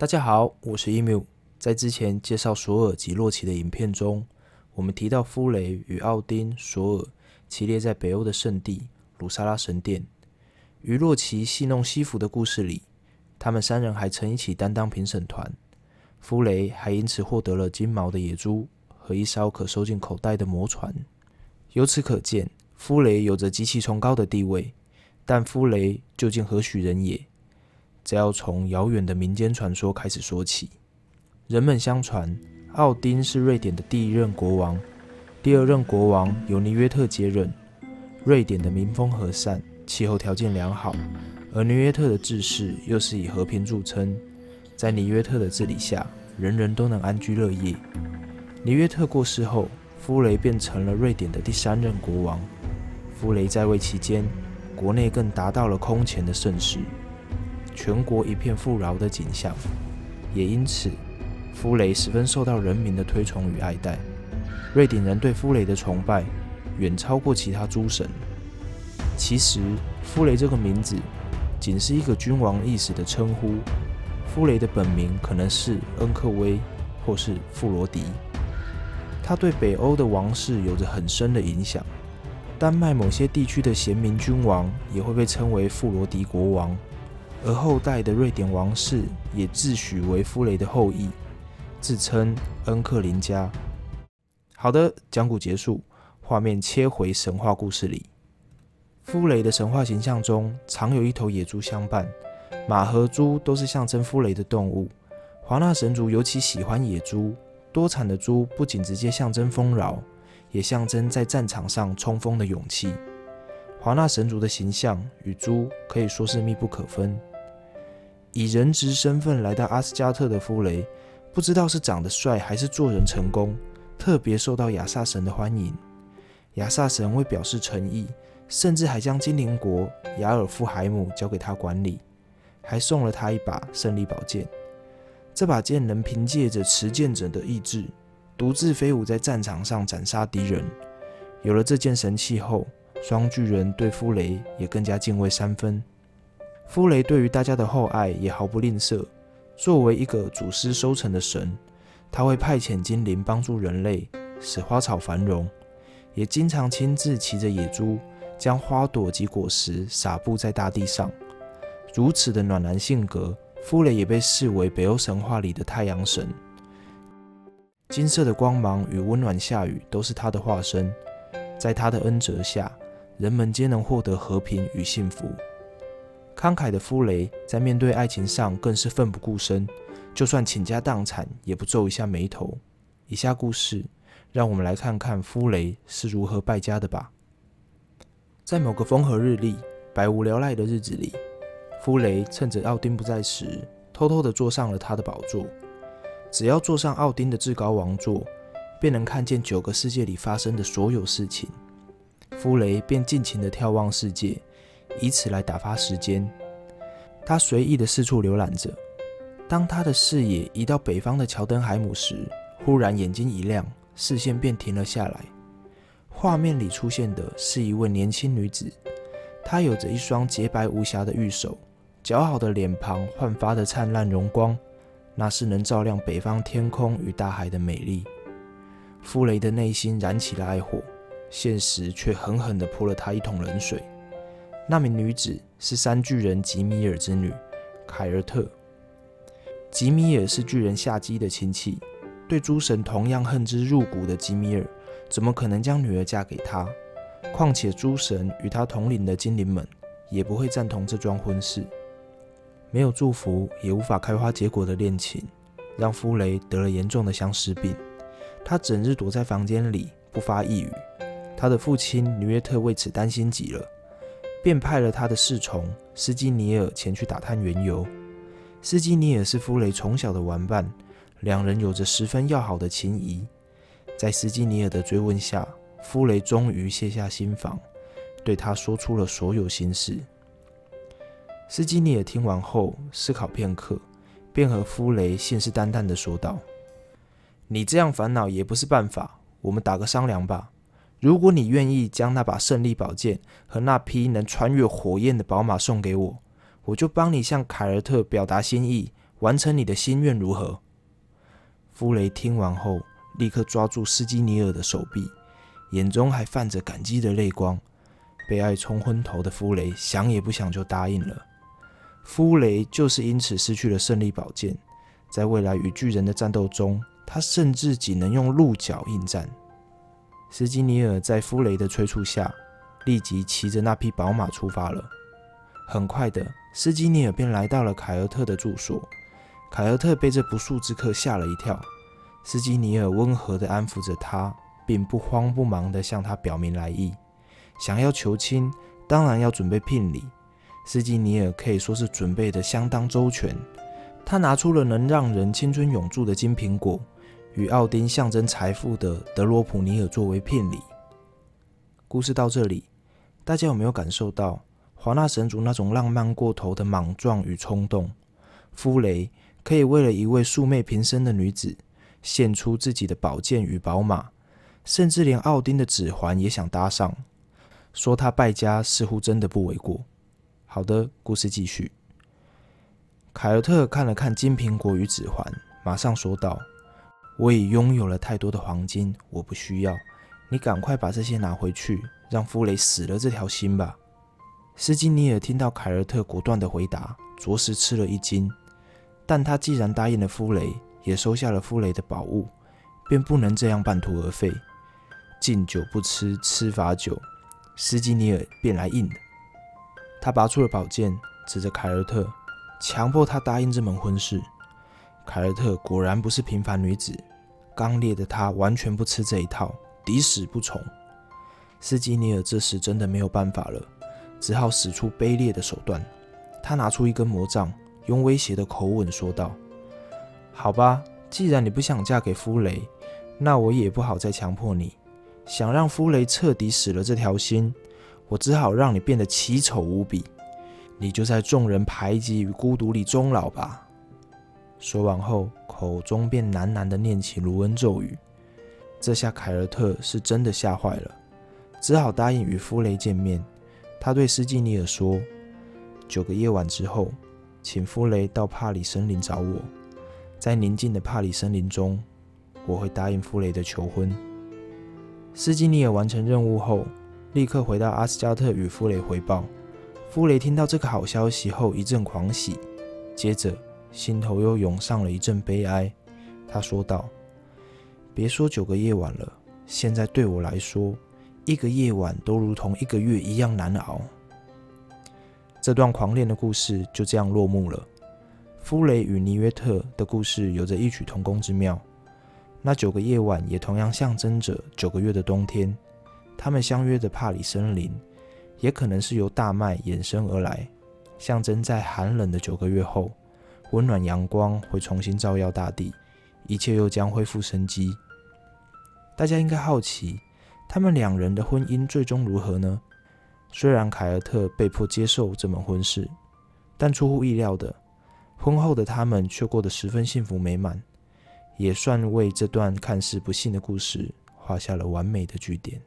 大家好，我是 emu。在之前介绍索尔及洛奇的影片中，我们提到夫雷与奥丁、索尔齐列在北欧的圣地鲁萨拉神殿。于洛奇戏弄西服的故事里，他们三人还曾一起担当评审团。夫雷还因此获得了金毛的野猪和一艘可收进口袋的魔船。由此可见，夫雷有着极其崇高的地位。但夫雷究竟何许人也？这要从遥远的民间传说开始说起。人们相传，奥丁是瑞典的第一任国王，第二任国王由尼约特接任。瑞典的民风和善，气候条件良好，而尼约特的治世又是以和平著称。在尼约特的治理下，人人都能安居乐业。尼约特过世后，夫雷变成了瑞典的第三任国王。夫雷在位期间，国内更达到了空前的盛世，全国一片富饶的景象，也因此，夫雷十分受到人民的推崇与爱戴。瑞典人对夫雷的崇拜远超过其他诸神。其实，夫雷这个名字仅是一个君王意识的称呼。夫雷的本名可能是恩克威，或是富罗迪。他对北欧的王室有着很深的影响。丹麦某些地区的贤明君王也会被称为富罗迪国王，而后代的瑞典王室也自诩为夫雷的后裔，自称恩克林家。好的，讲古结束，画面切回神话故事里。夫雷的神话形象中常有一头野猪相伴，马和猪都是象征夫雷的动物。华纳神族尤其喜欢野猪，多产的猪不仅直接象征丰饶。也象征在战场上冲锋的勇气。华纳神族的形象与猪可以说是密不可分。以人质身份来到阿斯加特的夫雷，不知道是长得帅还是做人成功，特别受到亚萨神的欢迎。亚萨神为表示诚意，甚至还将精灵国雅尔夫海姆交给他管理，还送了他一把胜利宝剑。这把剑能凭借着持剑者的意志。独自飞舞在战场上斩杀敌人。有了这件神器后，双巨人对夫雷也更加敬畏三分。夫雷对于大家的厚爱也毫不吝啬。作为一个祖师收成的神，他会派遣精灵帮助人类，使花草繁荣，也经常亲自骑着野猪，将花朵及果实撒布在大地上。如此的暖男性格，夫雷也被视为北欧神话里的太阳神。金色的光芒与温暖下雨都是他的化身，在他的恩泽下，人们皆能获得和平与幸福。慷慨的夫雷在面对爱情上更是奋不顾身，就算倾家荡产也不皱一下眉头。以下故事，让我们来看看夫雷是如何败家的吧。在某个风和日丽、百无聊赖的日子里，夫雷趁着奥丁不在时，偷偷地坐上了他的宝座。只要坐上奥丁的至高王座，便能看见九个世界里发生的所有事情。夫雷便尽情地眺望世界，以此来打发时间。他随意地四处浏览着。当他的视野移到北方的乔登海姆时，忽然眼睛一亮，视线便停了下来。画面里出现的是一位年轻女子，她有着一双洁白无瑕的玉手，姣好的脸庞焕发的灿烂荣光。那是能照亮北方天空与大海的美丽。傅雷的内心燃起了爱火，现实却狠狠地泼了他一桶冷水。那名女子是三巨人吉米尔之女凯尔特。吉米尔是巨人夏基的亲戚，对诸神同样恨之入骨的吉米尔，怎么可能将女儿嫁给他？况且诸神与他同龄的精灵们也不会赞同这桩婚事。没有祝福也无法开花结果的恋情，让夫雷得了严重的相思病。他整日躲在房间里不发一语。他的父亲尼约特为此担心极了，便派了他的侍从斯基尼尔前去打探缘由。斯基尼尔是夫雷从小的玩伴，两人有着十分要好的情谊。在斯基尼尔的追问下，夫雷终于卸下心防，对他说出了所有心事。斯基尼尔听完后思考片刻，便和夫雷信誓旦旦地说道：“你这样烦恼也不是办法，我们打个商量吧。如果你愿意将那把胜利宝剑和那匹能穿越火焰的宝马送给我，我就帮你向凯尔特表达心意，完成你的心愿如何？”夫雷听完后，立刻抓住斯基尼尔的手臂，眼中还泛着感激的泪光。被爱冲昏头的夫雷想也不想就答应了。夫雷就是因此失去了胜利宝剑，在未来与巨人的战斗中，他甚至仅能用鹿角应战。斯基尼尔在夫雷的催促下，立即骑着那匹宝马出发了。很快的，斯基尼尔便来到了凯尔特的住所。凯尔特被这不速之客吓了一跳。斯基尼尔温和地安抚着他，并不慌不忙地向他表明来意。想要求亲，当然要准备聘礼。斯基尼尔可以说是准备得相当周全。他拿出了能让人青春永驻的金苹果，与奥丁象征财富的德罗普尼尔作为聘礼。故事到这里，大家有没有感受到华纳神族那种浪漫过头的莽撞与冲动？夫雷可以为了一位素昧平生的女子，献出自己的宝剑与宝马，甚至连奥丁的指环也想搭上。说他败家，似乎真的不为过。好的，故事继续。凯尔特看了看金苹果与指环，马上说道：“我已拥有了太多的黄金，我不需要。你赶快把这些拿回去，让夫雷死了这条心吧。”斯基尼尔听到凯尔特果断的回答，着实吃了一惊。但他既然答应了夫雷，也收下了夫雷的宝物，便不能这样半途而废。敬酒不吃吃罚酒。斯基尼尔便来硬的，他拔出了宝剑，指着凯尔特，强迫他答应这门婚事。凯尔特果然不是平凡女子，刚烈的她完全不吃这一套，抵死不从。斯基尼尔这时真的没有办法了，只好使出卑劣的手段。他拿出一根魔杖，用威胁的口吻说道：“好吧，既然你不想嫁给夫雷，那我也不好再强迫你。”想让夫雷彻底死了这条心，我只好让你变得奇丑无比，你就在众人排挤与孤独里终老吧。说完后，口中便喃喃地念起卢恩咒语。这下凯尔特是真的吓坏了，只好答应与弗雷见面。他对斯基尼尔说：“九个夜晚之后，请弗雷到帕里森林找我，在宁静的帕里森林中，我会答应弗雷的求婚。”斯基尼尔完成任务后，立刻回到阿斯加特与弗雷汇报。弗雷听到这个好消息后一阵狂喜，接着心头又涌上了一阵悲哀。他说道：“别说九个夜晚了，现在对我来说，一个夜晚都如同一个月一样难熬。”这段狂恋的故事就这样落幕了。夫雷与尼约特的故事有着异曲同工之妙。那九个夜晚也同样象征着九个月的冬天。他们相约的帕里森林，也可能是由大麦衍生而来，象征在寒冷的九个月后，温暖阳光会重新照耀大地，一切又将恢复生机。大家应该好奇，他们两人的婚姻最终如何呢？虽然凯尔特被迫接受这门婚事，但出乎意料的，婚后的他们却过得十分幸福美满。也算为这段看似不幸的故事画下了完美的句点。